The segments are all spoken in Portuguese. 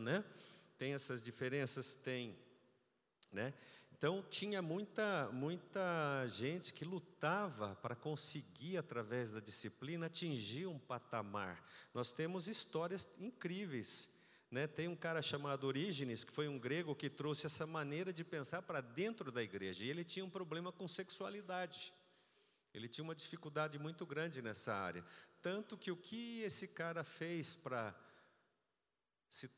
né? Tem essas diferenças, tem, né? Então tinha muita muita gente que lutava para conseguir através da disciplina atingir um patamar. Nós temos histórias incríveis, né? Tem um cara chamado Orígenes que foi um grego que trouxe essa maneira de pensar para dentro da igreja e ele tinha um problema com sexualidade. Ele tinha uma dificuldade muito grande nessa área, tanto que o que esse cara fez para se,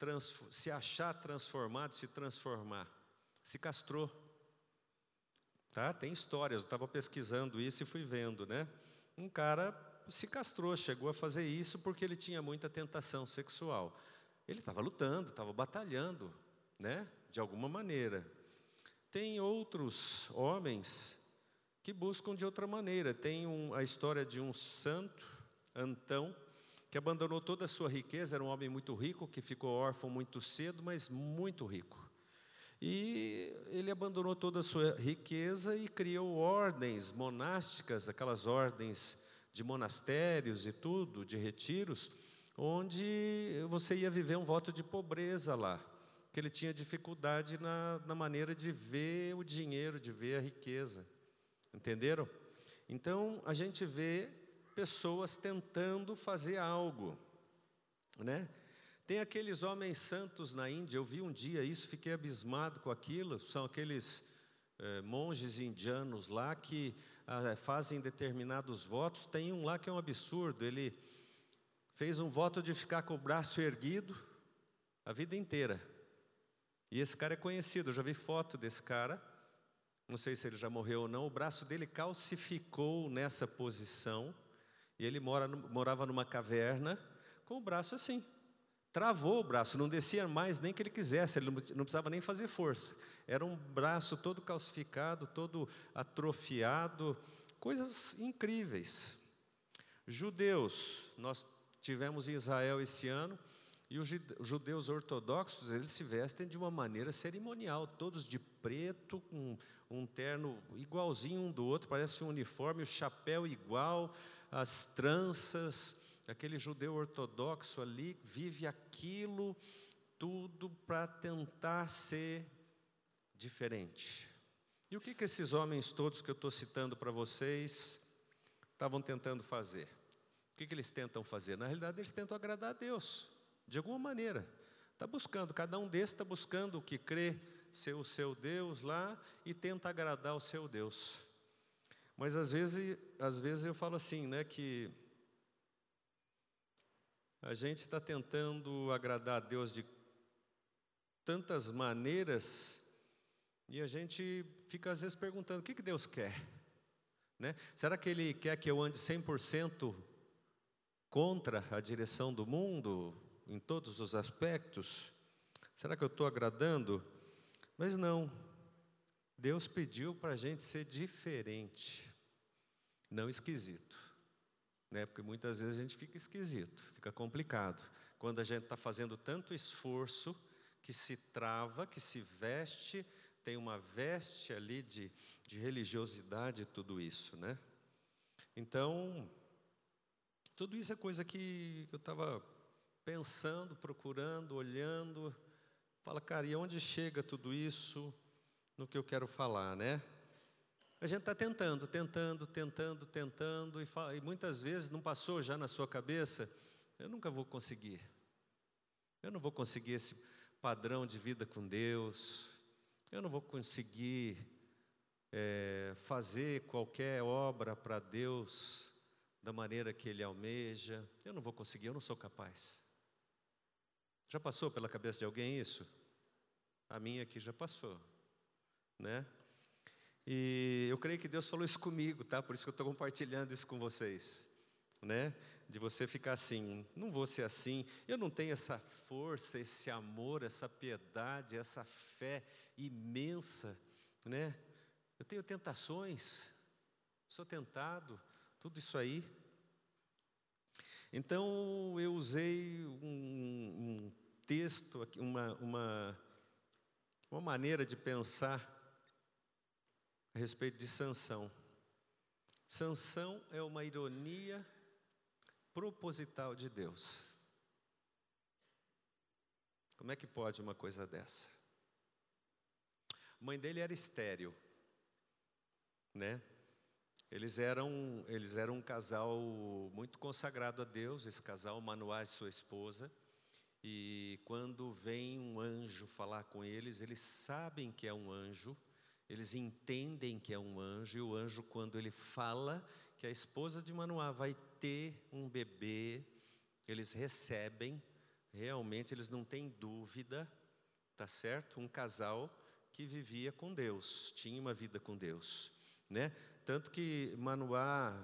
se achar transformado, se transformar, se castrou. Tá? Tem histórias, eu estava pesquisando isso e fui vendo, né? Um cara se castrou, chegou a fazer isso porque ele tinha muita tentação sexual. Ele estava lutando, estava batalhando, né? De alguma maneira. Tem outros homens que buscam de outra maneira. Tem um, a história de um santo, Antão, que abandonou toda a sua riqueza, era um homem muito rico, que ficou órfão muito cedo, mas muito rico. E ele abandonou toda a sua riqueza e criou ordens monásticas, aquelas ordens de monastérios e tudo, de retiros, onde você ia viver um voto de pobreza lá, que ele tinha dificuldade na, na maneira de ver o dinheiro, de ver a riqueza. Entenderam? Então a gente vê pessoas tentando fazer algo, né? Tem aqueles homens santos na Índia, eu vi um dia isso, fiquei abismado com aquilo. São aqueles eh, monges indianos lá que ah, fazem determinados votos. Tem um lá que é um absurdo, ele fez um voto de ficar com o braço erguido a vida inteira. E esse cara é conhecido, eu já vi foto desse cara não sei se ele já morreu ou não, o braço dele calcificou nessa posição, e ele mora, morava numa caverna com o braço assim. Travou o braço, não descia mais nem que ele quisesse, ele não precisava nem fazer força. Era um braço todo calcificado, todo atrofiado, coisas incríveis. Judeus, nós tivemos em Israel esse ano, e os judeus ortodoxos, eles se vestem de uma maneira cerimonial, todos de preto, com um terno igualzinho um do outro, parece um uniforme, o chapéu igual, as tranças. Aquele judeu ortodoxo ali vive aquilo tudo para tentar ser diferente. E o que, que esses homens todos que eu estou citando para vocês estavam tentando fazer? O que, que eles tentam fazer? Na realidade, eles tentam agradar a Deus, de alguma maneira. Está buscando, cada um desses está buscando o que crê ser o seu Deus lá e tenta agradar o seu Deus. Mas às vezes, às vezes eu falo assim, né, que a gente está tentando agradar a Deus de tantas maneiras e a gente fica às vezes perguntando: o que, que Deus quer? Né? Será que Ele quer que eu ande 100% contra a direção do mundo, em todos os aspectos? Será que eu estou agradando? Mas não, Deus pediu para a gente ser diferente, não esquisito. Né? Porque muitas vezes a gente fica esquisito, fica complicado. Quando a gente está fazendo tanto esforço que se trava, que se veste, tem uma veste ali de, de religiosidade tudo isso, né? Então, tudo isso é coisa que, que eu estava pensando, procurando, olhando, Fala, cara, e onde chega tudo isso no que eu quero falar, né? A gente está tentando, tentando, tentando, tentando, e, fala, e muitas vezes não passou já na sua cabeça, eu nunca vou conseguir. Eu não vou conseguir esse padrão de vida com Deus, eu não vou conseguir é, fazer qualquer obra para Deus da maneira que Ele almeja, eu não vou conseguir, eu não sou capaz. Já passou pela cabeça de alguém isso? A minha aqui já passou, né? E eu creio que Deus falou isso comigo, tá? Por isso que eu estou compartilhando isso com vocês, né? De você ficar assim, não vou ser assim. Eu não tenho essa força, esse amor, essa piedade, essa fé imensa, né? Eu tenho tentações, sou tentado, tudo isso aí. Então eu usei um, um texto, uma, uma uma maneira de pensar a respeito de Sansão. Sansão é uma ironia proposital de Deus. Como é que pode uma coisa dessa? A mãe dele era estéril, né? Eles eram, eles eram um casal muito consagrado a Deus, esse casal, Manoá e sua esposa. E quando vem um anjo falar com eles, eles sabem que é um anjo, eles entendem que é um anjo, e o anjo, quando ele fala que a esposa de Manoá vai ter um bebê, eles recebem, realmente eles não têm dúvida, tá certo? Um casal que vivia com Deus, tinha uma vida com Deus, né? Tanto que Manoá,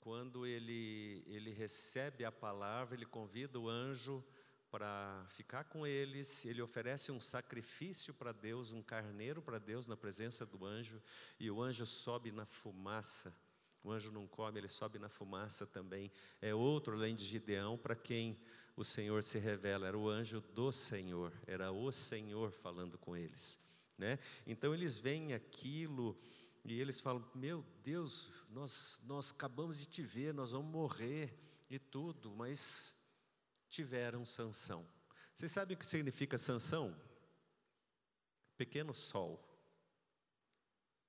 quando ele, ele recebe a palavra, ele convida o anjo para ficar com eles, ele oferece um sacrifício para Deus, um carneiro para Deus na presença do anjo, e o anjo sobe na fumaça. O anjo não come, ele sobe na fumaça também. É outro além de Gideão para quem o Senhor se revela, era o anjo do Senhor, era o Senhor falando com eles. Né? Então eles veem aquilo e eles falam: Meu Deus, nós, nós acabamos de te ver, nós vamos morrer e tudo, mas tiveram sanção. Vocês sabem o que significa sanção? Pequeno sol.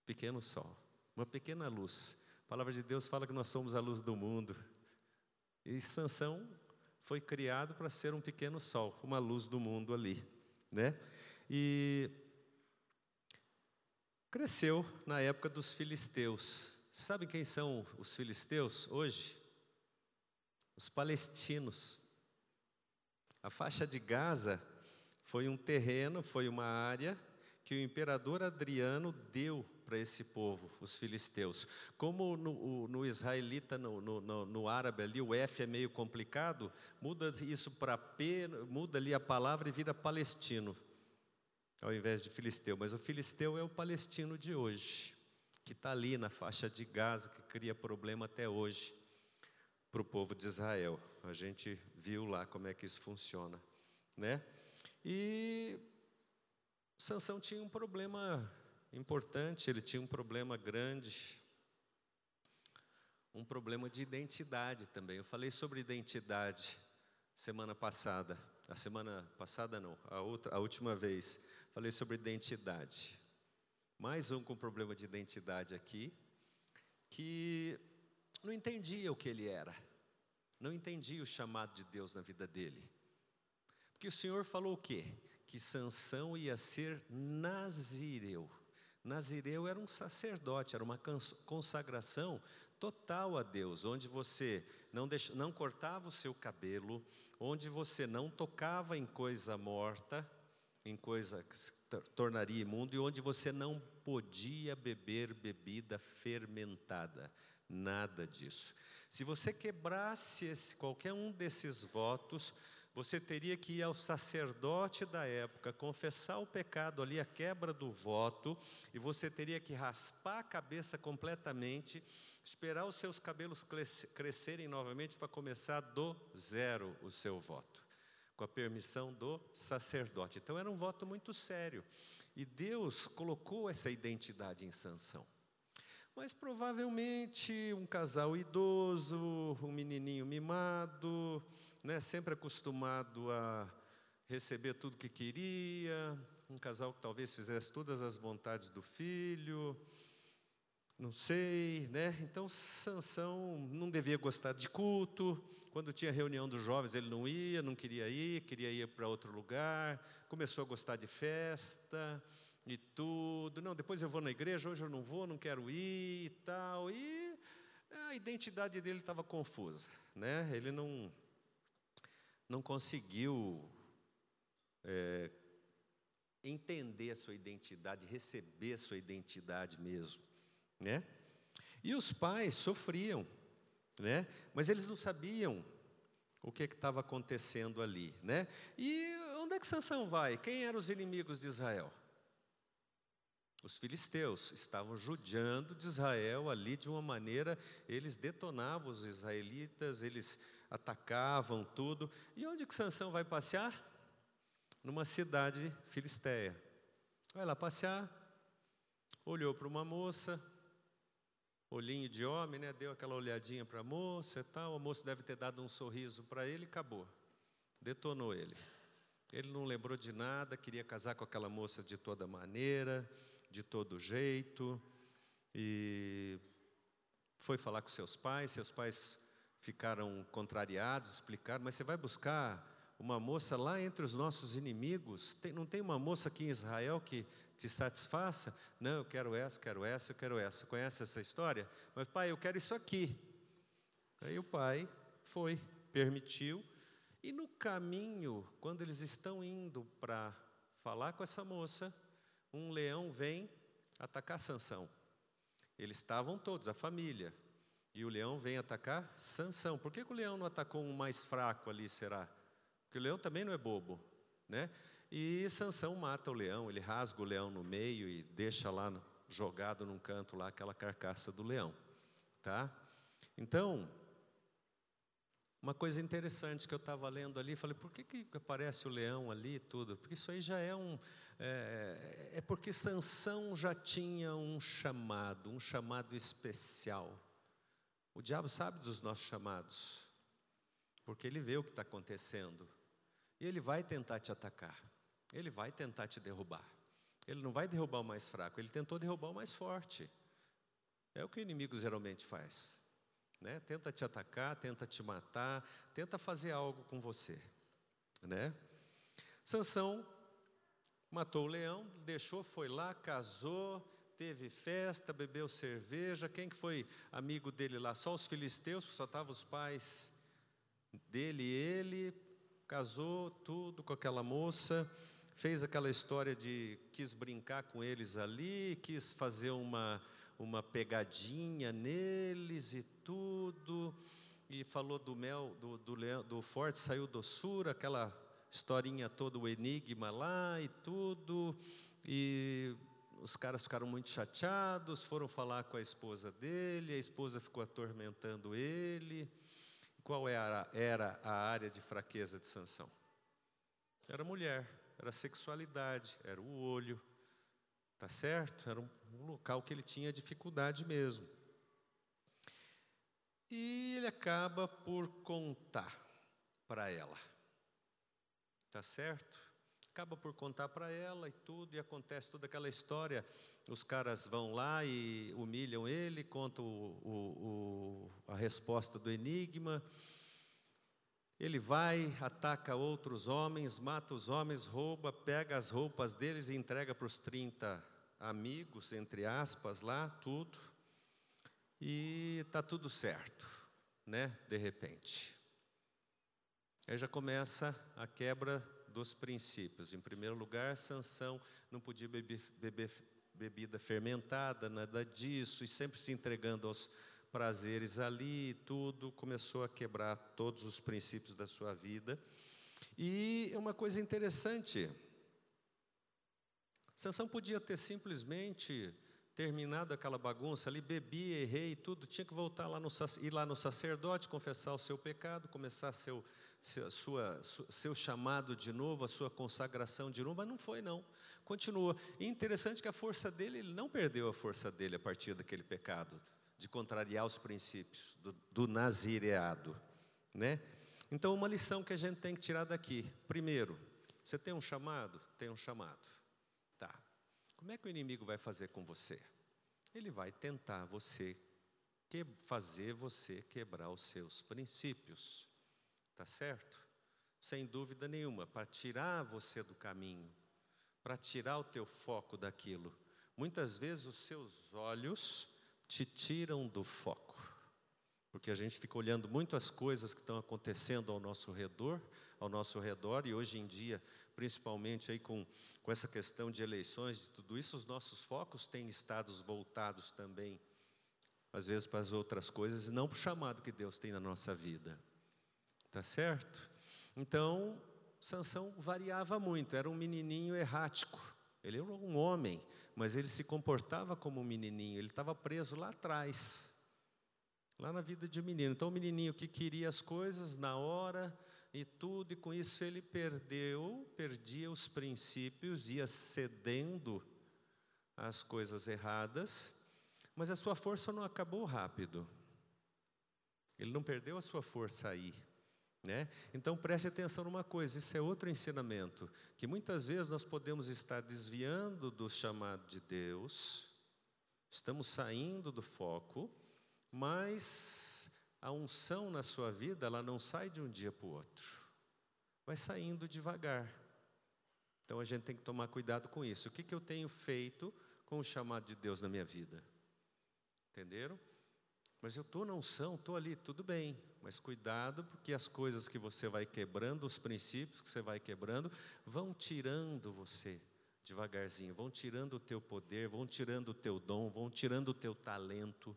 Pequeno sol. Uma pequena luz. A palavra de Deus fala que nós somos a luz do mundo. E Sansão foi criado para ser um pequeno sol, uma luz do mundo ali, né? E Cresceu na época dos filisteus. Sabe quem são os filisteus hoje? Os palestinos. A faixa de Gaza foi um terreno, foi uma área que o imperador Adriano deu para esse povo, os filisteus. Como no, no israelita, no, no, no, árabe ali, o F é meio complicado, muda isso para P, muda ali a palavra e vira palestino ao invés de filisteu. Mas o filisteu é o palestino de hoje, que está ali na faixa de Gaza, que cria problema até hoje para o povo de Israel. A gente viu lá como é que isso funciona, né? E Sansão tinha um problema importante, ele tinha um problema grande, um problema de identidade também. Eu falei sobre identidade semana passada. A semana passada não, a outra, a última vez. Falei sobre identidade. Mais um com problema de identidade aqui, que não entendia o que ele era, não entendia o chamado de Deus na vida dele. Porque o Senhor falou o quê? Que Sansão ia ser nazireu. Nazireu era um sacerdote, era uma consagração total a Deus, onde você não, deixa, não cortava o seu cabelo, onde você não tocava em coisa morta, em coisa que se tornaria imundo e onde você não podia beber bebida fermentada. Nada disso. Se você quebrasse esse, qualquer um desses votos, você teria que ir ao sacerdote da época, confessar o pecado ali, a quebra do voto, e você teria que raspar a cabeça completamente, esperar os seus cabelos crescerem novamente para começar do zero o seu voto com a permissão do sacerdote. Então era um voto muito sério. E Deus colocou essa identidade em sanção. Mas provavelmente um casal idoso, um menininho mimado, né, sempre acostumado a receber tudo que queria, um casal que talvez fizesse todas as vontades do filho, não sei, né? Então Sansão não devia gostar de culto. Quando tinha reunião dos jovens, ele não ia, não queria ir, queria ir para outro lugar. Começou a gostar de festa e tudo. Não, depois eu vou na igreja, hoje eu não vou, não quero ir e tal. E a identidade dele estava confusa, né? Ele não não conseguiu é, entender a sua identidade, receber a sua identidade mesmo né? E os pais sofriam, né? Mas eles não sabiam o que estava acontecendo ali, né? E onde é que Sansão vai? Quem eram os inimigos de Israel? Os filisteus estavam judiando de Israel ali de uma maneira, eles detonavam os israelitas, eles atacavam tudo. E onde que Sansão vai passear? Numa cidade filisteia. Vai lá passear, olhou para uma moça, olhinho de homem, né? Deu aquela olhadinha para a moça e tal. A moça deve ter dado um sorriso para ele acabou. Detonou ele. Ele não lembrou de nada, queria casar com aquela moça de toda maneira, de todo jeito, e foi falar com seus pais. Seus pais ficaram contrariados, explicaram: Mas você vai buscar uma moça lá entre os nossos inimigos? Tem, não tem uma moça aqui em Israel que te satisfaça? Não, eu quero essa, quero essa, eu quero essa. Conhece essa história? Mas, pai, eu quero isso aqui. Aí o pai foi, permitiu, e no caminho, quando eles estão indo para falar com essa moça, um leão vem atacar Sansão. Eles estavam todos, a família. E o leão vem atacar Sansão. Por que, que o leão não atacou um mais fraco ali, será? Porque o leão também não é bobo, né? E Sansão mata o leão, ele rasga o leão no meio e deixa lá jogado num canto lá aquela carcaça do leão, tá? Então, uma coisa interessante que eu estava lendo ali, falei, por que, que aparece o leão ali e tudo? Porque isso aí já é um. É, é porque Sansão já tinha um chamado, um chamado especial. O diabo sabe dos nossos chamados, porque ele vê o que está acontecendo. E ele vai tentar te atacar, ele vai tentar te derrubar. Ele não vai derrubar o mais fraco, ele tentou derrubar o mais forte. É o que o inimigo geralmente faz né? Tenta te atacar, tenta te matar, tenta fazer algo com você, né? Sansão matou o leão, deixou, foi lá, casou, teve festa, bebeu cerveja. Quem que foi amigo dele lá? Só os filisteus, só estavam os pais dele e ele. Casou tudo com aquela moça, fez aquela história de quis brincar com eles ali, quis fazer uma uma pegadinha neles e tudo, e falou do mel, do, do, do forte saiu doçura, aquela historinha toda, o enigma lá e tudo, e os caras ficaram muito chateados, foram falar com a esposa dele, a esposa ficou atormentando ele. Qual era, era a área de fraqueza de Sansão? Era mulher, era sexualidade, era o olho, tá certo? Era um um local que ele tinha dificuldade mesmo. E ele acaba por contar para ela. Tá certo? Acaba por contar para ela e tudo, e acontece toda aquela história. Os caras vão lá e humilham ele, contam o, o, o, a resposta do enigma. Ele vai, ataca outros homens, mata os homens, rouba, pega as roupas deles e entrega para os 30 amigos, entre aspas, lá, tudo, e está tudo certo, né? De repente. Aí já começa a quebra dos princípios. Em primeiro lugar, Sansão não podia beber, beber bebida fermentada, nada disso, e sempre se entregando aos prazeres ali, tudo começou a quebrar todos os princípios da sua vida. E uma coisa interessante, Sansão podia ter simplesmente terminado aquela bagunça ali, bebia, errei tudo, tinha que voltar lá no, ir lá no sacerdote, confessar o seu pecado, começar seu, seu, sua, seu chamado de novo, a sua consagração de novo, mas não foi não, continua. E interessante que a força dele, ele não perdeu a força dele a partir daquele pecado, de contrariar os princípios do, do nazireado, né? Então, uma lição que a gente tem que tirar daqui, primeiro, você tem um chamado? Tem um chamado. Como é que o inimigo vai fazer com você? Ele vai tentar você que, fazer você quebrar os seus princípios. Tá certo? Sem dúvida nenhuma, para tirar você do caminho, para tirar o teu foco daquilo. Muitas vezes os seus olhos te tiram do foco. Porque a gente fica olhando muito as coisas que estão acontecendo ao nosso redor, ao nosso redor, e hoje em dia, principalmente aí com, com essa questão de eleições, de tudo isso, os nossos focos têm estado voltados também, às vezes, para as outras coisas, e não para o chamado que Deus tem na nossa vida. Tá certo? Então, Sansão variava muito, era um menininho errático. Ele era um homem, mas ele se comportava como um menininho, ele estava preso lá atrás, lá na vida de menino. Então, o menininho que queria as coisas na hora, e tudo, e com isso ele perdeu, perdia os princípios, ia cedendo às coisas erradas, mas a sua força não acabou rápido. Ele não perdeu a sua força aí. Né? Então preste atenção numa coisa, isso é outro ensinamento, que muitas vezes nós podemos estar desviando do chamado de Deus, estamos saindo do foco, mas a unção na sua vida, ela não sai de um dia para o outro, vai saindo devagar. Então a gente tem que tomar cuidado com isso. O que, que eu tenho feito com o chamado de Deus na minha vida? Entenderam? Mas eu estou na unção, estou ali, tudo bem. Mas cuidado, porque as coisas que você vai quebrando, os princípios que você vai quebrando, vão tirando você devagarzinho, vão tirando o teu poder, vão tirando o teu dom, vão tirando o teu talento,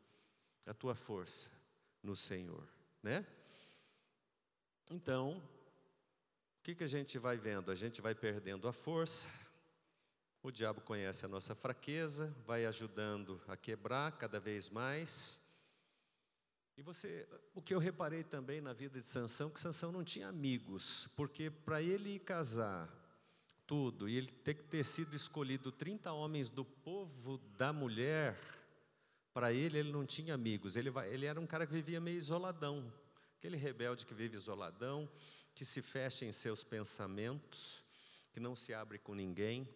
a tua força no Senhor, né? Então, o que, que a gente vai vendo? A gente vai perdendo a força, o diabo conhece a nossa fraqueza, vai ajudando a quebrar cada vez mais. E você, o que eu reparei também na vida de Sansão, que Sansão não tinha amigos, porque para ele casar tudo e ele ter ter sido escolhido 30 homens do povo da mulher, para ele ele não tinha amigos. Ele, ele era um cara que vivia meio isoladão, aquele rebelde que vive isoladão, que se fecha em seus pensamentos, que não se abre com ninguém.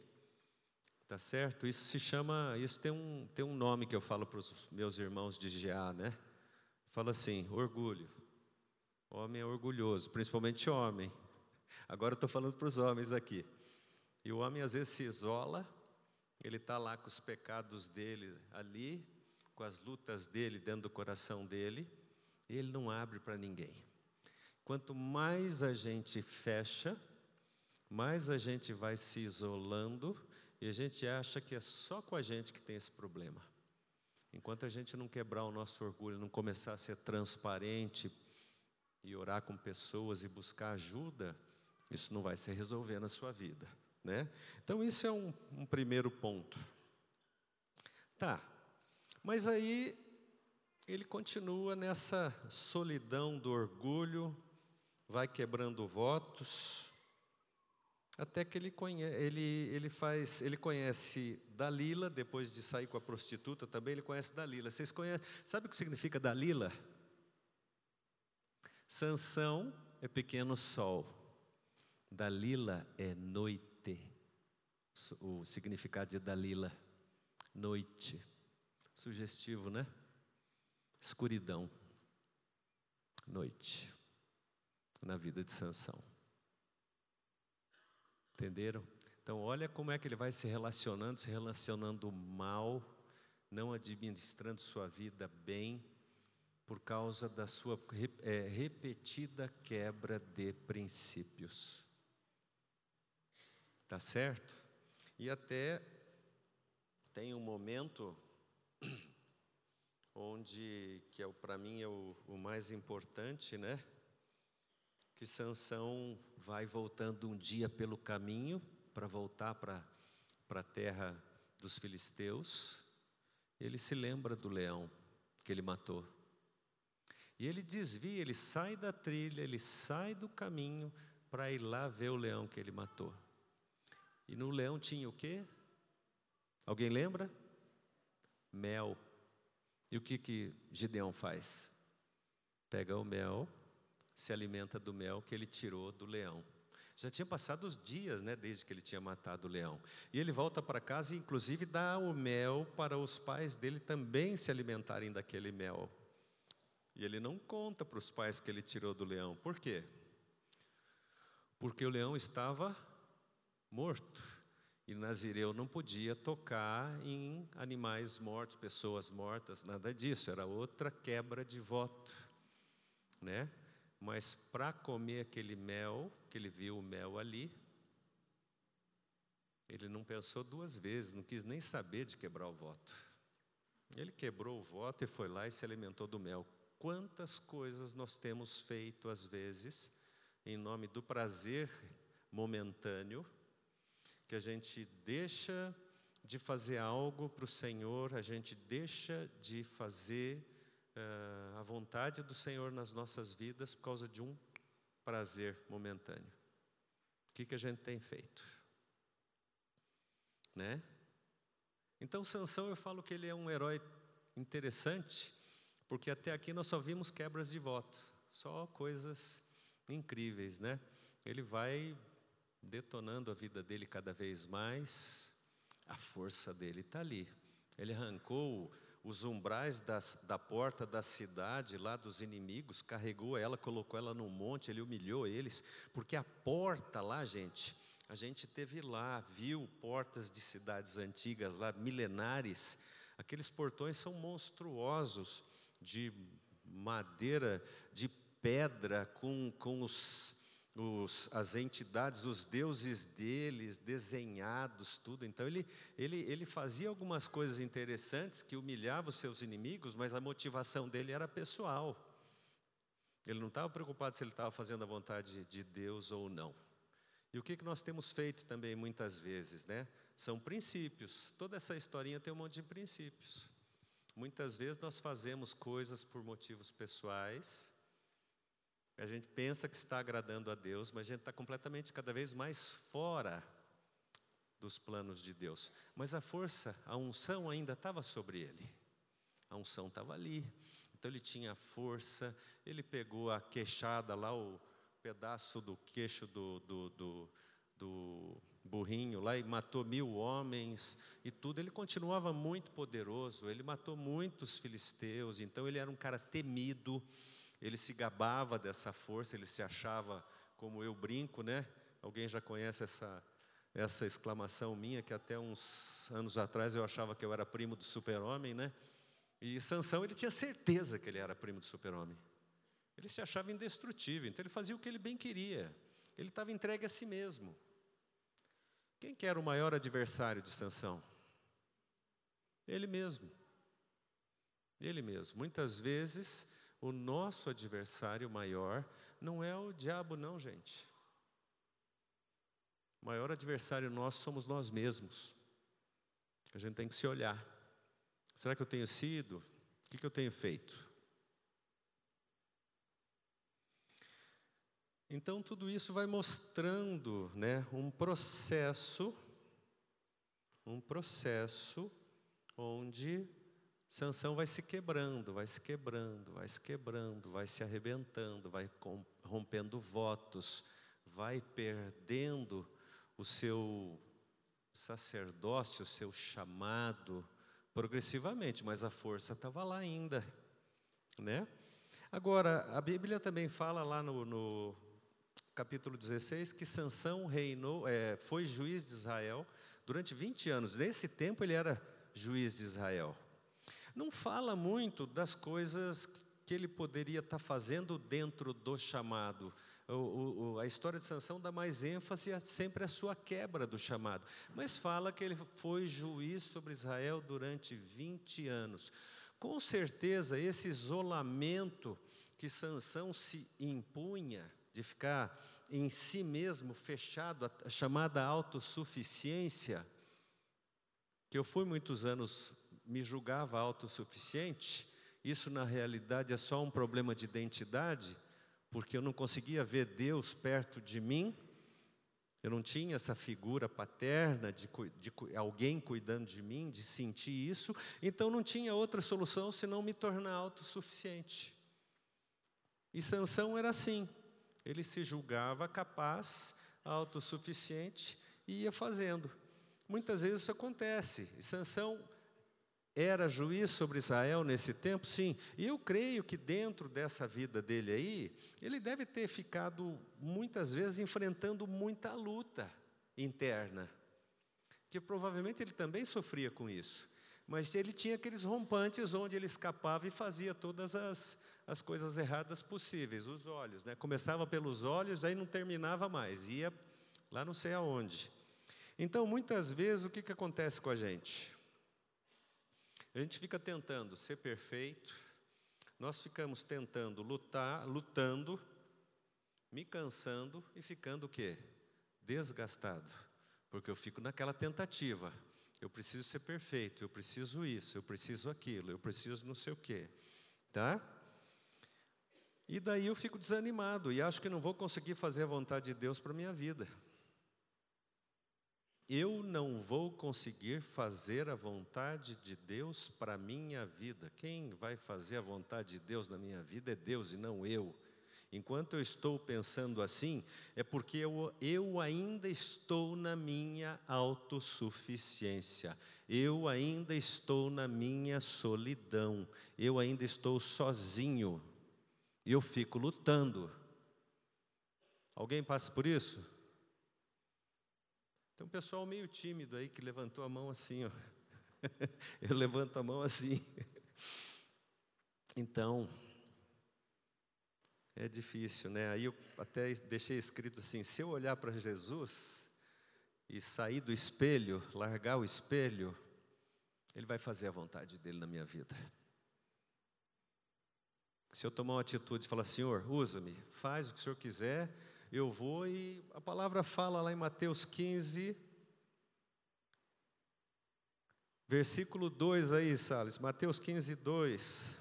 Tá certo? Isso se chama, isso tem um, tem um nome que eu falo para os meus irmãos de GA, né? Fala assim: orgulho. Homem é orgulhoso, principalmente homem. Agora eu estou falando para os homens aqui. E o homem às vezes se isola, ele está lá com os pecados dele ali, com as lutas dele dentro do coração dele, ele não abre para ninguém. Quanto mais a gente fecha, mais a gente vai se isolando e a gente acha que é só com a gente que tem esse problema. Enquanto a gente não quebrar o nosso orgulho, não começar a ser transparente e orar com pessoas e buscar ajuda, isso não vai se resolver na sua vida, né? Então isso é um, um primeiro ponto. Tá, mas aí ele continua nessa solidão do orgulho, vai quebrando votos, até que ele, conhece, ele, ele faz, ele conhece Dalila, depois de sair com a prostituta também, ele conhece Dalila. Vocês conhecem, sabe o que significa Dalila? Sansão é pequeno sol, Dalila é noite. O significado de Dalila, noite. Sugestivo, né? Escuridão. Noite. Na vida de Sansão. Entenderam? Então, olha como é que ele vai se relacionando, se relacionando mal, não administrando sua vida bem, por causa da sua é, repetida quebra de princípios. Tá certo? E até tem um momento onde, que é para mim é o, o mais importante, né? que Sansão vai voltando um dia pelo caminho para voltar para a terra dos filisteus. Ele se lembra do leão que ele matou. E ele desvia, ele sai da trilha, ele sai do caminho para ir lá ver o leão que ele matou. E no leão tinha o quê? Alguém lembra? Mel. E o que que Gideão faz? Pega o mel se alimenta do mel que ele tirou do leão. Já tinha passado os dias, né, desde que ele tinha matado o leão. E ele volta para casa e, inclusive, dá o mel para os pais dele também se alimentarem daquele mel. E ele não conta para os pais que ele tirou do leão. Por quê? Porque o leão estava morto. E Nazireu não podia tocar em animais mortos, pessoas mortas, nada disso. Era outra quebra de voto, né? Mas para comer aquele mel, que ele viu o mel ali, ele não pensou duas vezes, não quis nem saber de quebrar o voto. Ele quebrou o voto e foi lá e se alimentou do mel. Quantas coisas nós temos feito às vezes em nome do prazer momentâneo, que a gente deixa de fazer algo para o Senhor, a gente deixa de fazer uh, a vontade do Senhor nas nossas vidas por causa de um prazer momentâneo. O que, que a gente tem feito? Né? Então, Sansão, eu falo que ele é um herói interessante, porque até aqui nós só vimos quebras de voto, só coisas incríveis, né? Ele vai detonando a vida dele cada vez mais, a força dele está ali. Ele arrancou os umbrais das, da porta da cidade, lá dos inimigos, carregou ela, colocou ela no monte, ele humilhou eles, porque a porta lá, gente, a gente teve lá, viu portas de cidades antigas lá, milenares, aqueles portões são monstruosos, de madeira, de pedra, com, com os os, as entidades, os deuses deles desenhados, tudo. Então ele, ele, ele fazia algumas coisas interessantes que humilhava os seus inimigos, mas a motivação dele era pessoal. Ele não estava preocupado se ele estava fazendo a vontade de Deus ou não. E o que, que nós temos feito também muitas vezes, né? São princípios. Toda essa historinha tem um monte de princípios. Muitas vezes nós fazemos coisas por motivos pessoais, a gente pensa que está agradando a Deus, mas a gente está completamente cada vez mais fora dos planos de Deus. Mas a força, a unção ainda estava sobre ele. A unção estava ali. Então ele tinha força, ele pegou a queixada lá, o pedaço do queixo do, do, do, do burrinho lá e matou mil homens e tudo. Ele continuava muito poderoso, ele matou muitos filisteus, então ele era um cara temido. Ele se gabava dessa força, ele se achava, como eu brinco, né? Alguém já conhece essa, essa exclamação minha, que até uns anos atrás eu achava que eu era primo do super-homem, né? E Sansão, ele tinha certeza que ele era primo do super-homem. Ele se achava indestrutível, então ele fazia o que ele bem queria. Ele estava entregue a si mesmo. Quem que era o maior adversário de Sansão? Ele mesmo. Ele mesmo. Muitas vezes o nosso adversário maior não é o diabo, não, gente. O maior adversário nosso somos nós mesmos. A gente tem que se olhar. Será que eu tenho sido? O que, eu tenho feito? Então, tudo isso vai mostrando né, um processo, um processo onde Sansão vai se quebrando, vai se quebrando, vai se quebrando, vai se arrebentando, vai rompendo votos, vai perdendo o seu sacerdócio, o seu chamado, progressivamente, mas a força estava lá ainda, né? Agora, a Bíblia também fala lá no, no capítulo 16 que Sansão reinou, é, foi juiz de Israel durante 20 anos. Nesse tempo ele era juiz de Israel não fala muito das coisas que ele poderia estar fazendo dentro do chamado. O, o, a história de Sansão dá mais ênfase a sempre a sua quebra do chamado, mas fala que ele foi juiz sobre Israel durante 20 anos. Com certeza, esse isolamento que Sansão se impunha, de ficar em si mesmo fechado, a chamada autossuficiência, que eu fui muitos anos me julgava autossuficiente, isso na realidade é só um problema de identidade, porque eu não conseguia ver Deus perto de mim, eu não tinha essa figura paterna de, de, alguém cuidando de mim, de sentir isso, então não tinha outra solução senão me tornar autossuficiente. E Sansão era assim, ele se julgava capaz, autossuficiente e ia fazendo. Muitas vezes isso acontece. E Sansão era juiz sobre Israel nesse tempo? Sim. E eu creio que dentro dessa vida dele aí, ele deve ter ficado muitas vezes enfrentando muita luta interna. Que provavelmente ele também sofria com isso. Mas ele tinha aqueles rompantes onde ele escapava e fazia todas as, as coisas erradas possíveis. Os olhos, né? Começava pelos olhos, aí não terminava mais, ia lá não sei aonde. Então, muitas vezes, o que, que acontece com a gente? A gente fica tentando ser perfeito, nós ficamos tentando lutar, lutando, me cansando e ficando o quê? Desgastado. Porque eu fico naquela tentativa. Eu preciso ser perfeito, eu preciso isso, eu preciso aquilo, eu preciso não sei o quê. Tá? E daí eu fico desanimado e acho que não vou conseguir fazer a vontade de Deus para minha vida eu não vou conseguir fazer a vontade de Deus para a minha vida. Quem vai fazer a vontade de Deus na minha vida é Deus e não eu. Enquanto eu estou pensando assim, é porque eu, eu ainda estou na minha autossuficiência, eu ainda estou na minha solidão, eu ainda estou sozinho, eu fico lutando. Alguém passa por isso? Tem um pessoal meio tímido aí que levantou a mão assim, ó. Eu levanto a mão assim. Então, é difícil, né? Aí eu até deixei escrito assim: se eu olhar para Jesus e sair do espelho, largar o espelho, Ele vai fazer a vontade dele na minha vida. Se eu tomar uma atitude e falar, Senhor, usa-me, faz o que o Senhor quiser, eu vou, e a palavra fala lá em Mateus 15, versículo 2 aí, Salles, Mateus 15, 2.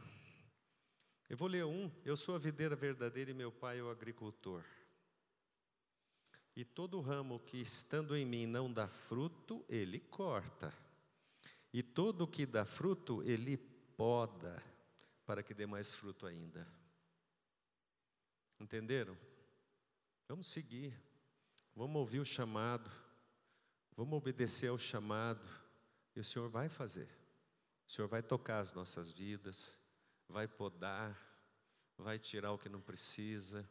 Eu vou ler um. Eu sou a videira verdadeira e meu pai é o agricultor. E todo ramo que estando em mim não dá fruto, ele corta. E todo que dá fruto, ele poda, para que dê mais fruto ainda. Entenderam? Vamos seguir. Vamos ouvir o chamado. Vamos obedecer ao chamado. E o Senhor vai fazer. O Senhor vai tocar as nossas vidas vai podar, vai tirar o que não precisa.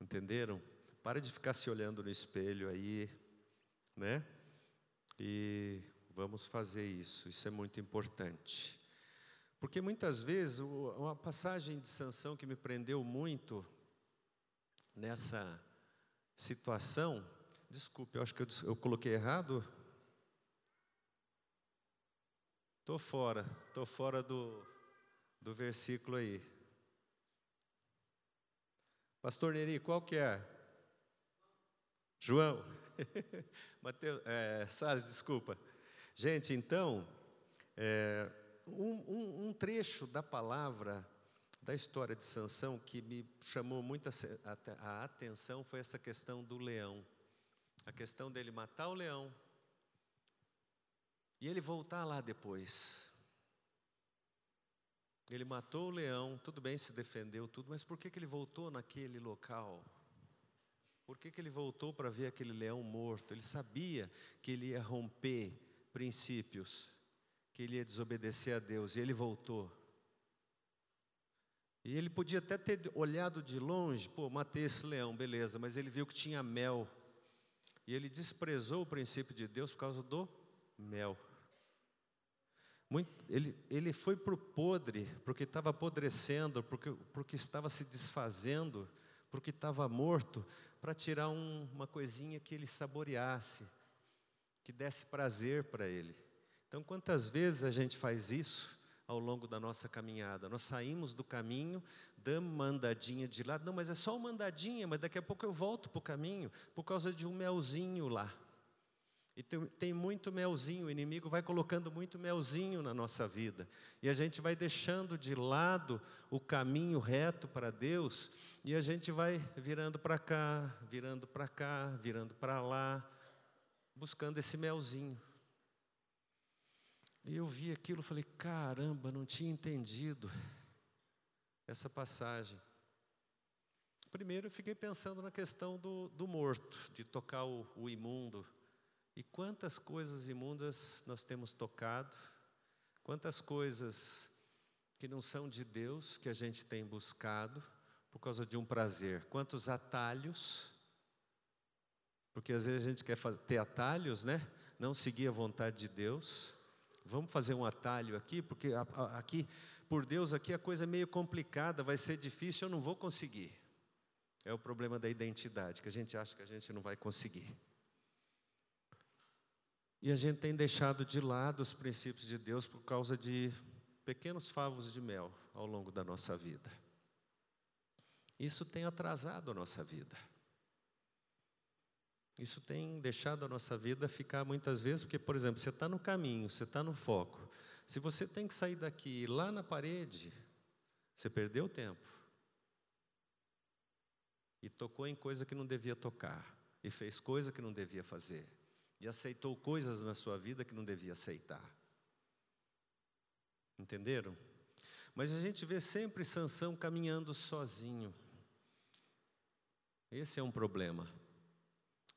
Entenderam? Para de ficar se olhando no espelho aí, né? E vamos fazer isso, isso é muito importante. Porque muitas vezes, uma passagem de Sansão que me prendeu muito nessa situação, desculpe, eu acho que eu, eu coloquei errado. Estou fora, estou fora do, do versículo aí. Pastor Neri, qual que é? João. Mateus, é, Salles, desculpa. Gente, então, é, um, um, um, trecho da palavra da história de Sansão que me chamou muito a, atenção foi essa questão do leão. A questão dele matar o leão e ele voltar lá depois. Ele matou o leão, tudo bem, se defendeu, tudo, mas por que, que ele voltou naquele local? Por que, que ele voltou para ver aquele leão morto? Ele sabia que ele ia romper princípios, que ele ia desobedecer a Deus, e ele voltou. E ele podia até ter olhado de longe, pô, matei esse leão, beleza, mas ele viu que tinha mel. E ele desprezou o princípio de Deus por causa do mel. Muito, ele, ele foi para o podre, porque estava apodrecendo, porque, porque estava se desfazendo, porque estava morto, para tirar um, uma coisinha que ele saboreasse, que desse prazer para ele. Então, quantas vezes a gente faz isso ao longo da nossa caminhada? Nós saímos do caminho, damos uma andadinha de lado, não, mas é só uma andadinha, mas daqui a pouco eu volto para o caminho, por causa de um melzinho lá. E tem, tem, muito melzinho, o inimigo vai colocando muito melzinho na nossa vida. E a gente vai deixando de lado o caminho reto para Deus, e a gente vai virando para cá, virando para cá, virando para lá, buscando esse melzinho. E eu vi aquilo, falei: caramba, não tinha entendido essa passagem. Primeiro, eu fiquei pensando na questão do, do morto, de tocar o, o imundo e quantas coisas imundas nós temos tocado, quantas coisas que não são de Deus que a gente tem buscado por causa de um prazer, quantos atalhos, porque às vezes a gente quer ter atalhos, né? Não seguir a vontade de Deus. Vamos fazer um atalho aqui, porque aqui, por Deus, aqui a coisa é meio complicada, vai ser difícil, eu não vou conseguir. É o problema da identidade, que a gente acha que a gente não vai conseguir. E a gente tem deixado de lado os princípios de Deus por causa de pequenos favos de mel ao longo da nossa vida. Isso tem atrasado a nossa vida. Isso tem deixado a nossa vida ficar muitas vezes, porque, por exemplo, você está no caminho, você está no foco. Se você tem que sair daqui lá na parede, você perdeu tempo. E tocou em coisa que não devia tocar. E fez coisa que não devia fazer e aceitou coisas na sua vida que não devia aceitar. Entenderam? Mas a gente vê sempre Sansão caminhando sozinho. Esse é um problema.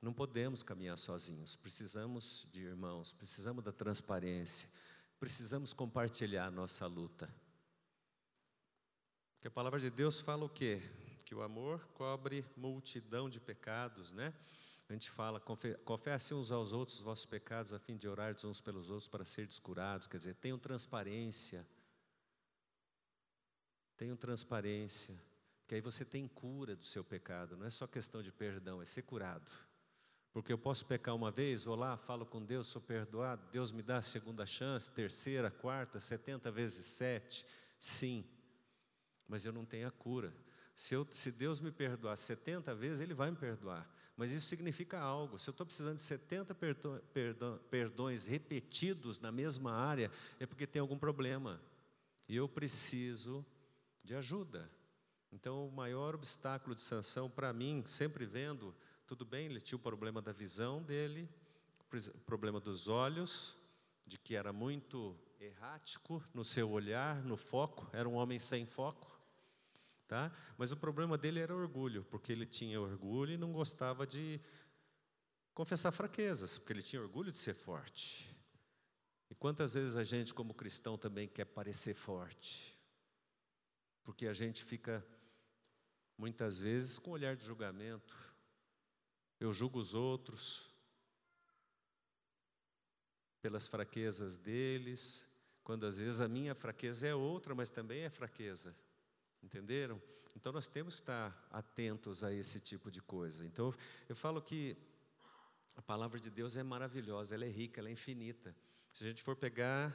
Não podemos caminhar sozinhos, precisamos de irmãos, precisamos da transparência, precisamos compartilhar nossa luta. Porque a palavra de Deus fala o quê? Que o amor cobre multidão de pecados, né? A gente fala, confessem uns aos outros os vossos pecados, a fim de orar uns pelos outros para ser descurados. Quer dizer, tenham transparência. Tenham transparência. Porque aí você tem cura do seu pecado. Não é só questão de perdão, é ser curado. Porque eu posso pecar uma vez, vou lá, falo com Deus, sou perdoado, Deus me dá a segunda chance, terceira, quarta, setenta vezes sete. Sim, mas eu não tenho a cura. Se, eu, se Deus me perdoar 70 vezes, Ele vai me perdoar. Mas isso significa algo. Se eu estou precisando de 70 perdões repetidos na mesma área, é porque tem algum problema. E eu preciso de ajuda. Então, o maior obstáculo de sanção para mim, sempre vendo, tudo bem, ele tinha o problema da visão dele, o problema dos olhos, de que era muito errático no seu olhar, no foco, era um homem sem foco. Tá? Mas o problema dele era orgulho, porque ele tinha orgulho e não gostava de confessar fraquezas, porque ele tinha orgulho de ser forte. E quantas vezes a gente, como cristão, também quer parecer forte? Porque a gente fica, muitas vezes, com olhar de julgamento. Eu julgo os outros pelas fraquezas deles, quando às vezes a minha fraqueza é outra, mas também é fraqueza. Entenderam? Então nós temos que estar atentos a esse tipo de coisa. Então eu falo que a palavra de Deus é maravilhosa, ela é rica, ela é infinita. Se a gente for pegar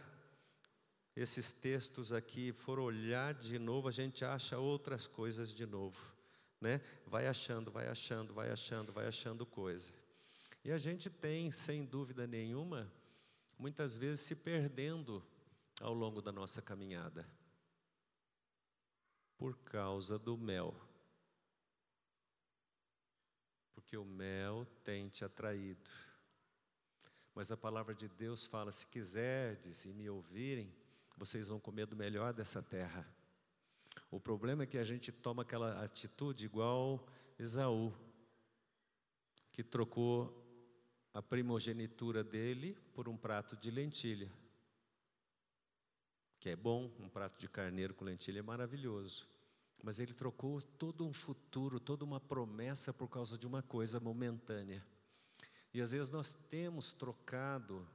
esses textos aqui, for olhar de novo, a gente acha outras coisas de novo, né? Vai achando, vai achando, vai achando, vai achando coisa. E a gente tem, sem dúvida nenhuma, muitas vezes se perdendo ao longo da nossa caminhada por causa do mel. Porque o mel tem te atraído. Mas a palavra de Deus fala: se quiserdes e me ouvirem, vocês vão comer do melhor dessa terra. O problema é que a gente toma aquela atitude igual Esaú, que trocou a primogenitura dele por um prato de lentilha que é bom, um prato de carneiro com lentilha é maravilhoso. Mas ele trocou todo um futuro, toda uma promessa por causa de uma coisa momentânea. E às vezes nós temos trocado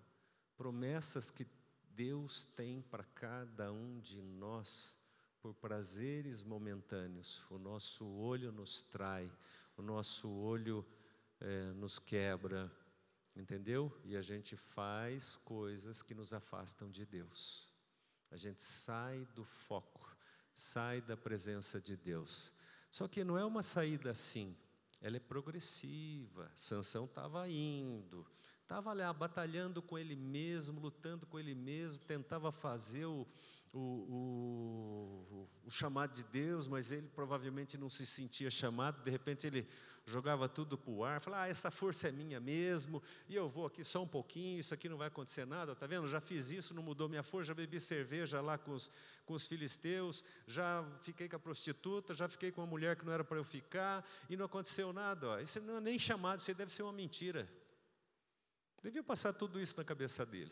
promessas que Deus tem para cada um de nós por prazeres momentâneos. O nosso olho nos trai, o nosso olho é, nos quebra, entendeu? E a gente faz coisas que nos afastam de Deus. A gente sai do foco, sai da presença de Deus. Só que não é uma saída assim, ela é progressiva. Sansão estava indo, estava lá batalhando com ele mesmo, lutando com ele mesmo, tentava fazer o, o, o, o chamado de Deus, mas ele provavelmente não se sentia chamado, de repente ele jogava tudo para o ar, falava, ah, essa força é minha mesmo, e eu vou aqui só um pouquinho, isso aqui não vai acontecer nada, tá vendo? Já fiz isso, não mudou minha força, já bebi cerveja lá com os, com os filisteus, já fiquei com a prostituta, já fiquei com uma mulher que não era para eu ficar, e não aconteceu nada. Ó. Isso não é nem chamado, isso deve ser uma mentira. Devia passar tudo isso na cabeça dele,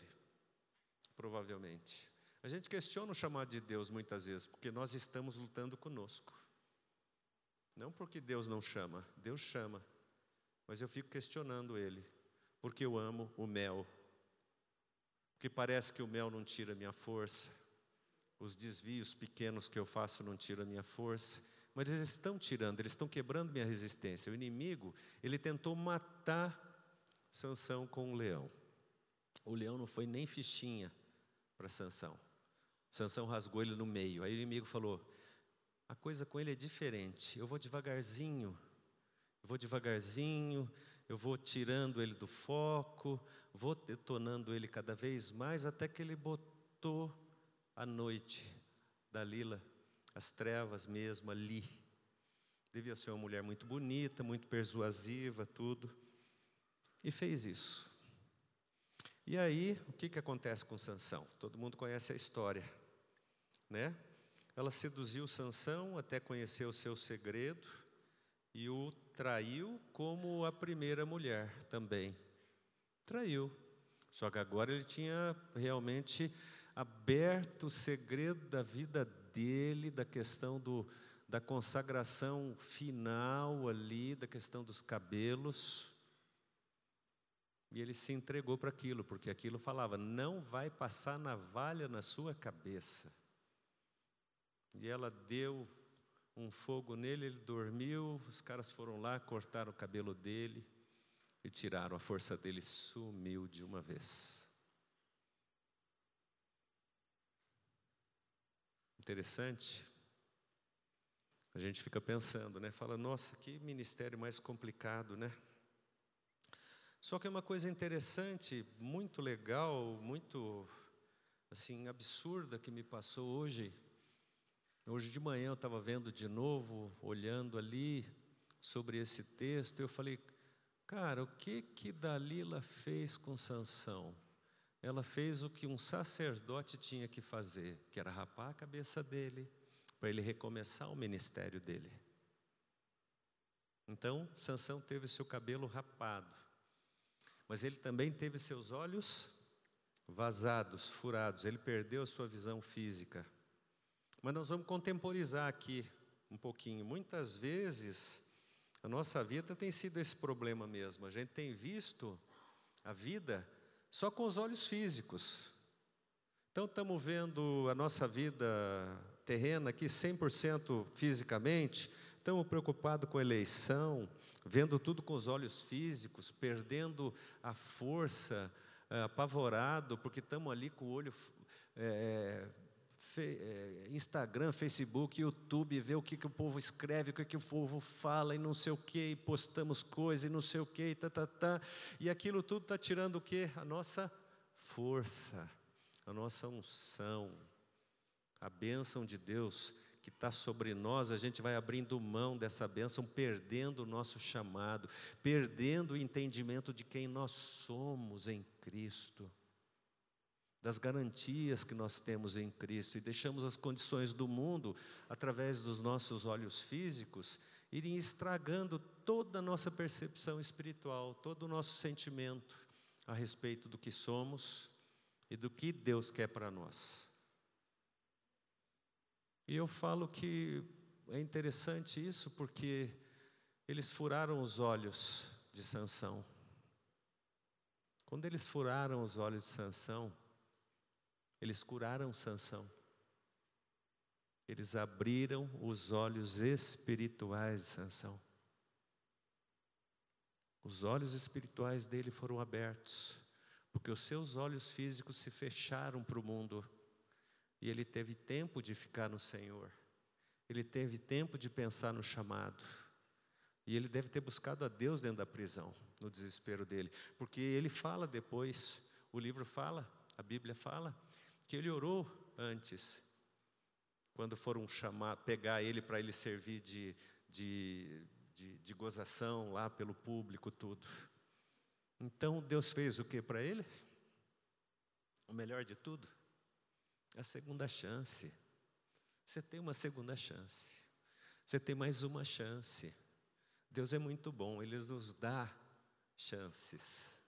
provavelmente. A gente questiona o chamado de Deus muitas vezes, porque nós estamos lutando conosco. Não porque Deus não chama, Deus chama. Mas eu fico questionando Ele, porque eu amo o mel. Porque parece que o mel não tira minha força, os desvios pequenos que eu faço não tiram a minha força, mas eles estão tirando, eles estão quebrando minha resistência. O inimigo, ele tentou matar Sansão com o leão. O leão não foi nem fichinha para Sansão. Sansão rasgou ele no meio. Aí o inimigo falou: a coisa com ele é diferente. Eu vou devagarzinho, eu vou devagarzinho, eu vou tirando ele do foco, vou detonando ele cada vez mais, até que ele botou a noite da Lila, as trevas mesmo ali. Devia ser uma mulher muito bonita, muito persuasiva, tudo. E fez isso. E aí, o que, que acontece com Sansão? Todo mundo conhece a história, né? ela seduziu Sansão até conhecer o seu segredo e o traiu como a primeira mulher também. Traiu. Só que agora ele tinha realmente aberto o segredo da vida dele, da questão do, da consagração final ali, da questão dos cabelos. E ele se entregou para aquilo, porque aquilo falava: não vai passar navalha na sua cabeça. E ela deu um fogo nele, ele dormiu, os caras foram lá, cortaram o cabelo dele e tiraram, a força dele sumiu de uma vez. Interessante. A gente fica pensando, né? Fala, nossa, que ministério mais complicado, né? Só que é uma coisa interessante, muito legal, muito assim absurda que me passou hoje. Hoje de manhã eu estava vendo de novo, olhando ali sobre esse texto, eu falei, cara, o que que Dalila fez com Sansão? Ela fez o que um sacerdote tinha que fazer, que era rapar a cabeça dele, para ele recomeçar o ministério dele. Então, Sansão teve seu cabelo rapado mas ele também teve seus olhos vazados, furados, ele perdeu a sua visão física. Mas nós vamos contemporizar aqui um pouquinho. Muitas vezes a nossa vida tem sido esse problema mesmo. A gente tem visto a vida só com os olhos físicos. Então estamos vendo a nossa vida terrena aqui 100% fisicamente, estamos preocupados com eleição, vendo tudo com os olhos físicos, perdendo a força, é, apavorado, porque estamos ali com o olho. É, Instagram, Facebook, YouTube, ver o que, que o povo escreve, o que, que o povo fala e não sei o que, e postamos coisas e não sei o que, e tá, tá, tá. E aquilo tudo está tirando o que? A nossa força, a nossa unção, a bênção de Deus que está sobre nós, a gente vai abrindo mão dessa bênção, perdendo o nosso chamado, perdendo o entendimento de quem nós somos em Cristo, das garantias que nós temos em Cristo, e deixamos as condições do mundo, através dos nossos olhos físicos, irem estragando toda a nossa percepção espiritual, todo o nosso sentimento a respeito do que somos e do que Deus quer para nós. E eu falo que é interessante isso porque eles furaram os olhos de Sansão. Quando eles furaram os olhos de Sansão, eles curaram Sansão. Eles abriram os olhos espirituais de Sansão. Os olhos espirituais dele foram abertos, porque os seus olhos físicos se fecharam para o mundo e ele teve tempo de ficar no Senhor. Ele teve tempo de pensar no chamado. E ele deve ter buscado a Deus dentro da prisão, no desespero dele. Porque ele fala depois, o livro fala, a Bíblia fala, que ele orou antes, quando foram chamar, pegar ele para ele servir de, de, de, de gozação lá pelo público, tudo. Então Deus fez o que para ele? O melhor de tudo? A segunda chance. Você tem uma segunda chance. Você tem mais uma chance. Deus é muito bom, Ele nos dá chances.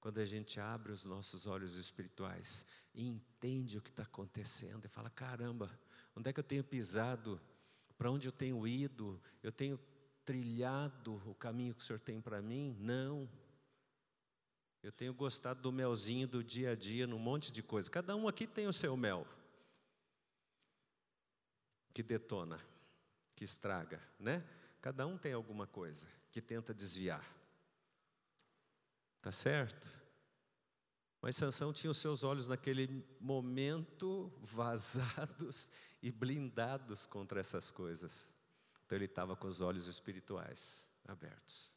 Quando a gente abre os nossos olhos espirituais e entende o que está acontecendo e fala: caramba, onde é que eu tenho pisado? Para onde eu tenho ido? Eu tenho trilhado o caminho que o Senhor tem para mim? Não. Eu tenho gostado do melzinho do dia a dia, num monte de coisa. Cada um aqui tem o seu mel. Que detona, que estraga, né? Cada um tem alguma coisa que tenta desviar. Tá certo? Mas Sansão tinha os seus olhos naquele momento vazados e blindados contra essas coisas. Então ele estava com os olhos espirituais abertos.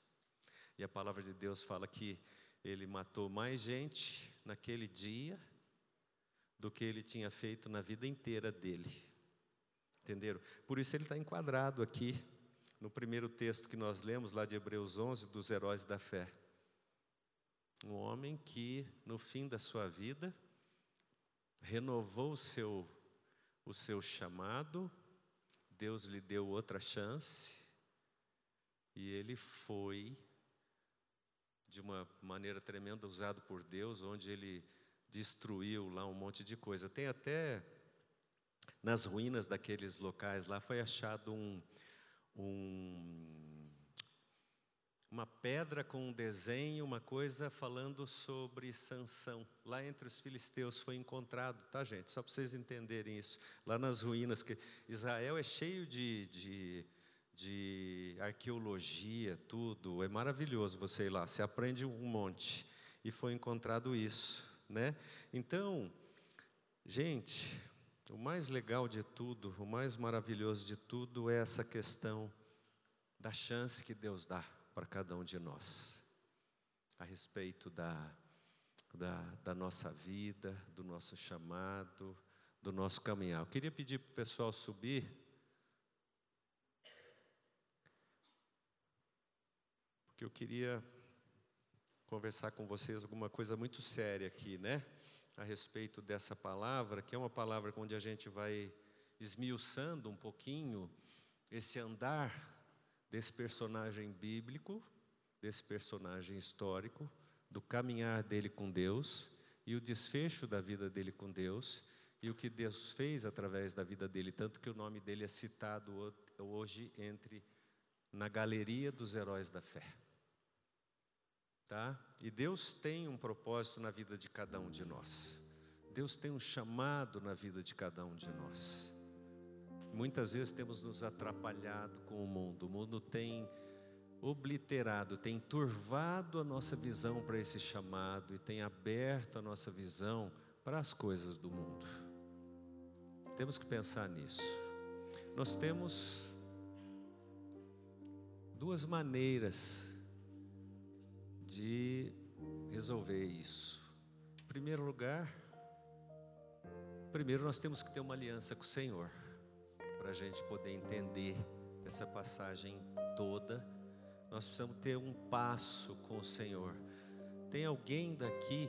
E a palavra de Deus fala que ele matou mais gente naquele dia do que ele tinha feito na vida inteira dele. Entenderam? Por isso ele está enquadrado aqui no primeiro texto que nós lemos, lá de Hebreus 11, dos heróis da fé. Um homem que, no fim da sua vida, renovou o seu, o seu chamado, Deus lhe deu outra chance, e ele foi, de uma maneira tremenda, usado por Deus, onde ele destruiu lá um monte de coisa. Tem até nas ruínas daqueles locais lá foi achado um, um, uma pedra com um desenho, uma coisa falando sobre Sansão. Lá entre os filisteus foi encontrado, tá, gente? Só para vocês entenderem isso. Lá nas ruínas, que Israel é cheio de, de, de arqueologia, tudo. É maravilhoso você ir lá, você aprende um monte. E foi encontrado isso, né? Então, gente, o mais legal de tudo, o mais maravilhoso de tudo é essa questão da chance que Deus dá para cada um de nós, a respeito da, da, da nossa vida, do nosso chamado, do nosso caminhar. Eu queria pedir para o pessoal subir. Porque eu queria conversar com vocês alguma coisa muito séria aqui, né? a respeito dessa palavra, que é uma palavra onde a gente vai esmiuçando um pouquinho esse andar desse personagem bíblico, desse personagem histórico, do caminhar dele com Deus e o desfecho da vida dele com Deus e o que Deus fez através da vida dele, tanto que o nome dele é citado hoje entre na galeria dos heróis da fé. Tá? E Deus tem um propósito na vida de cada um de nós. Deus tem um chamado na vida de cada um de nós. Muitas vezes temos nos atrapalhado com o mundo. O mundo tem obliterado, tem turvado a nossa visão para esse chamado e tem aberto a nossa visão para as coisas do mundo. Temos que pensar nisso. Nós temos duas maneiras de resolver isso. Em primeiro lugar, primeiro nós temos que ter uma aliança com o Senhor, para a gente poder entender essa passagem toda. Nós precisamos ter um passo com o Senhor. Tem alguém daqui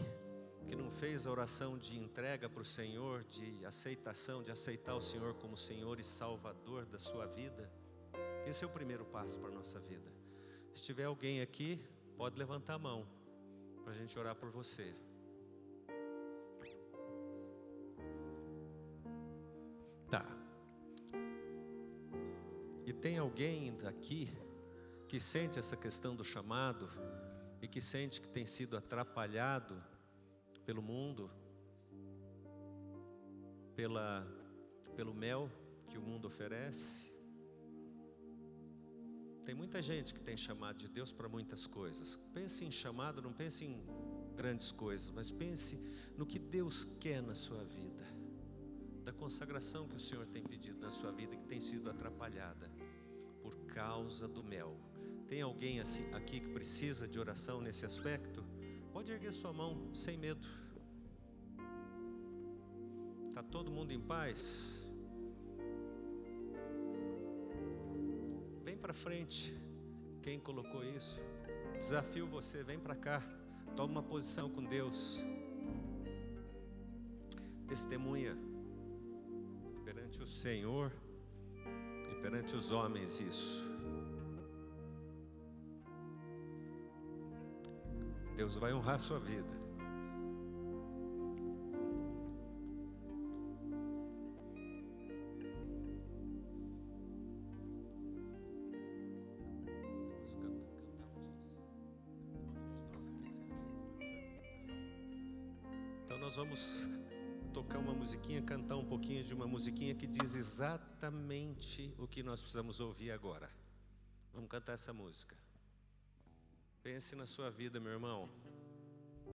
que não fez a oração de entrega para o Senhor, de aceitação, de aceitar o Senhor como Senhor e Salvador da sua vida? Esse é o primeiro passo para a nossa vida. Se tiver alguém aqui, Pode levantar a mão para a gente orar por você. Tem alguém daqui que sente essa questão do chamado e que sente que tem sido atrapalhado pelo mundo, pela, pelo mel que o mundo oferece? Tem muita gente que tem chamado de Deus para muitas coisas. Pense em chamado, não pense em grandes coisas, mas pense no que Deus quer na sua vida, da consagração que o Senhor tem pedido na sua vida que tem sido atrapalhada causa do mel. Tem alguém assim, aqui que precisa de oração nesse aspecto? Pode erguer sua mão sem medo. Está todo mundo em paz? para frente. Quem colocou isso? Desafio você, vem para cá. Toma uma posição com Deus. Testemunha perante o Senhor e perante os homens isso. Deus vai honrar sua vida. nós vamos tocar uma musiquinha, cantar um pouquinho de uma musiquinha que diz exatamente o que nós precisamos ouvir agora. Vamos cantar essa música. Pense na sua vida, meu irmão.